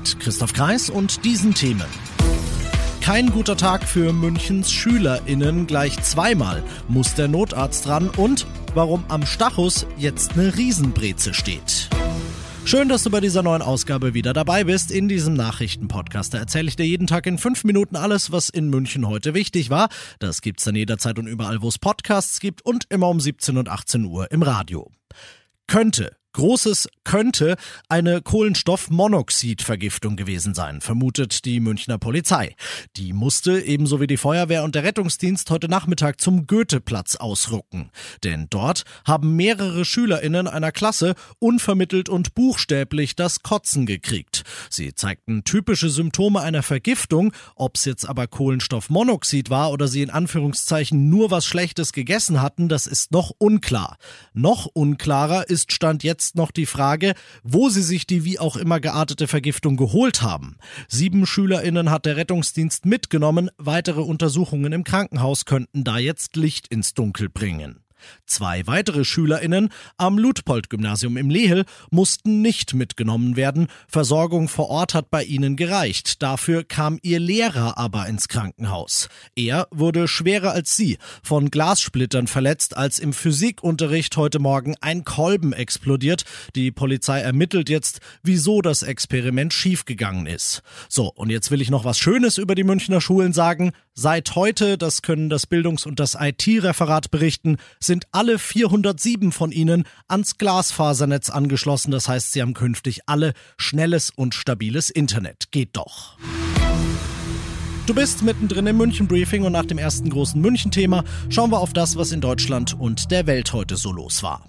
Mit Christoph Kreis und diesen Themen. Kein guter Tag für Münchens SchülerInnen. Gleich zweimal muss der Notarzt ran und warum am Stachus jetzt eine Riesenbreze steht. Schön, dass du bei dieser neuen Ausgabe wieder dabei bist. In diesem Nachrichtenpodcast erzähle ich dir jeden Tag in fünf Minuten alles, was in München heute wichtig war. Das gibt's dann jederzeit und überall, wo es Podcasts gibt und immer um 17 und 18 Uhr im Radio. Könnte Großes könnte eine Kohlenstoffmonoxidvergiftung gewesen sein, vermutet die Münchner Polizei. Die musste ebenso wie die Feuerwehr und der Rettungsdienst heute Nachmittag zum Goetheplatz ausrucken. Denn dort haben mehrere SchülerInnen einer Klasse unvermittelt und buchstäblich das Kotzen gekriegt. Sie zeigten typische Symptome einer Vergiftung, ob's jetzt aber Kohlenstoffmonoxid war oder sie in Anführungszeichen nur was Schlechtes gegessen hatten, das ist noch unklar. Noch unklarer ist Stand jetzt jetzt noch die Frage, wo sie sich die wie auch immer geartete Vergiftung geholt haben. Sieben SchülerInnen hat der Rettungsdienst mitgenommen. Weitere Untersuchungen im Krankenhaus könnten da jetzt Licht ins Dunkel bringen. Zwei weitere SchülerInnen am Ludpold-Gymnasium im Lehel mussten nicht mitgenommen werden. Versorgung vor Ort hat bei ihnen gereicht. Dafür kam ihr Lehrer aber ins Krankenhaus. Er wurde schwerer als sie, von Glassplittern verletzt, als im Physikunterricht heute Morgen ein Kolben explodiert. Die Polizei ermittelt jetzt, wieso das Experiment schiefgegangen ist. So, und jetzt will ich noch was Schönes über die Münchner Schulen sagen. Seit heute, das können das Bildungs- und das IT-Referat berichten, sind alle 407 von ihnen ans Glasfasernetz angeschlossen. Das heißt, sie haben künftig alle schnelles und stabiles Internet. Geht doch. Du bist mittendrin im München Briefing und nach dem ersten großen München-Thema schauen wir auf das, was in Deutschland und der Welt heute so los war.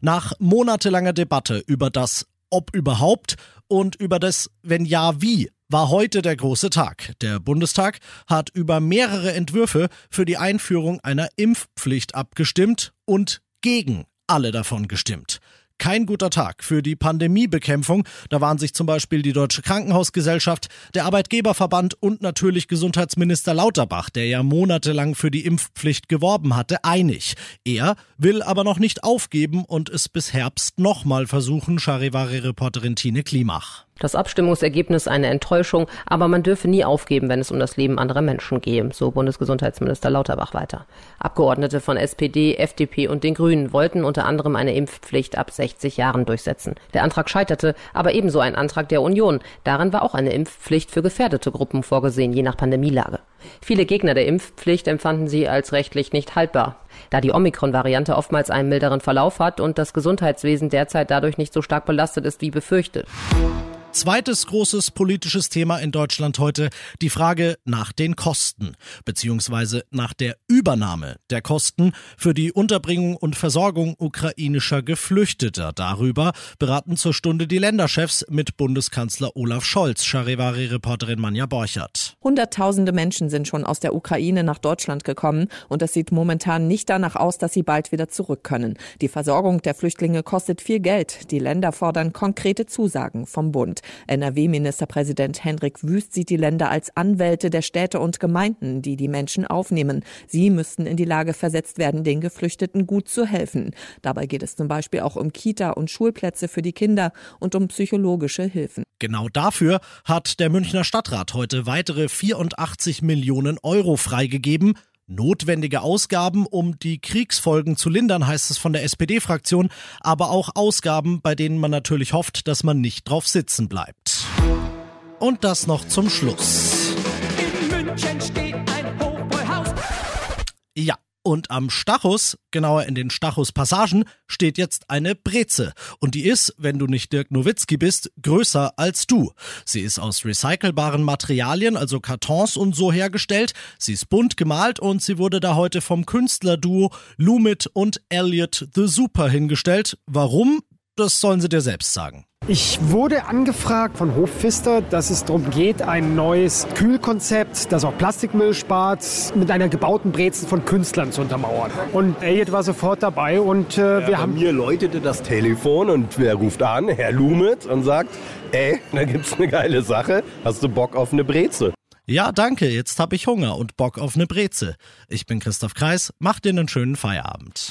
Nach monatelanger Debatte über das Ob überhaupt und über das Wenn ja wie war heute der große Tag. Der Bundestag hat über mehrere Entwürfe für die Einführung einer Impfpflicht abgestimmt und gegen alle davon gestimmt kein guter Tag für die Pandemiebekämpfung. Da waren sich zum Beispiel die Deutsche Krankenhausgesellschaft, der Arbeitgeberverband und natürlich Gesundheitsminister Lauterbach, der ja monatelang für die Impfpflicht geworben hatte, einig. Er will aber noch nicht aufgeben und es bis Herbst nochmal versuchen, Charivari-Reporterin Tine Klimach. Das Abstimmungsergebnis eine Enttäuschung, aber man dürfe nie aufgeben, wenn es um das Leben anderer Menschen gehe, so Bundesgesundheitsminister Lauterbach weiter. Abgeordnete von SPD, FDP und den Grünen wollten unter anderem eine Impfpflicht ab 60 Jahren durchsetzen. Der Antrag scheiterte, aber ebenso ein Antrag der Union. Darin war auch eine Impfpflicht für gefährdete Gruppen vorgesehen, je nach Pandemielage. Viele Gegner der Impfpflicht empfanden sie als rechtlich nicht haltbar. Da die Omikron-Variante oftmals einen milderen Verlauf hat und das Gesundheitswesen derzeit dadurch nicht so stark belastet ist wie befürchtet. Zweites großes politisches Thema in Deutschland heute die Frage nach den Kosten beziehungsweise nach der Übernahme der Kosten für die Unterbringung und Versorgung ukrainischer Geflüchteter. Darüber beraten zur Stunde die Länderchefs mit Bundeskanzler Olaf Scholz, Charivari-Reporterin Manja Borchert. Hunderttausende Menschen sind schon aus der Ukraine nach Deutschland gekommen und es sieht momentan nicht danach aus, dass sie bald wieder zurück können. Die Versorgung der Flüchtlinge kostet viel Geld. Die Länder fordern konkrete Zusagen vom Bund. NRW-Ministerpräsident Hendrik Wüst sieht die Länder als Anwälte der Städte und Gemeinden, die die Menschen aufnehmen. Sie müssten in die Lage versetzt werden, den Geflüchteten gut zu helfen. Dabei geht es zum Beispiel auch um Kita und Schulplätze für die Kinder und um psychologische Hilfen. Genau dafür hat der Münchner Stadtrat heute weitere 84 Millionen Euro freigegeben. Notwendige Ausgaben, um die Kriegsfolgen zu lindern, heißt es von der SPD-Fraktion, aber auch Ausgaben, bei denen man natürlich hofft, dass man nicht drauf sitzen bleibt. Und das noch zum Schluss. In München steht ein Hochbräuhaus. Ja, und am Stachus, genauer in den Stachus-Passagen, steht jetzt eine Breze. Und die ist, wenn du nicht Dirk Nowitzki bist, größer als du. Sie ist aus recycelbaren Materialien, also Kartons und so hergestellt. Sie ist bunt gemalt und sie wurde da heute vom Künstlerduo Lumit und Elliot the Super hingestellt. Warum? Das sollen sie dir selbst sagen. Ich wurde angefragt von Hofpfister, dass es darum geht, ein neues Kühlkonzept, das auch Plastikmüll spart, mit einer gebauten Brezel von Künstlern zu untermauern. Und Elliot war sofort dabei und äh, ja, wir haben... Mir läutete das Telefon und wer ruft an? Herr Lumet und sagt, ey, da gibt's eine geile Sache, hast du Bock auf eine Brezel? Ja, danke, jetzt hab ich Hunger und Bock auf eine Breze. Ich bin Christoph Kreis, mach dir einen schönen Feierabend.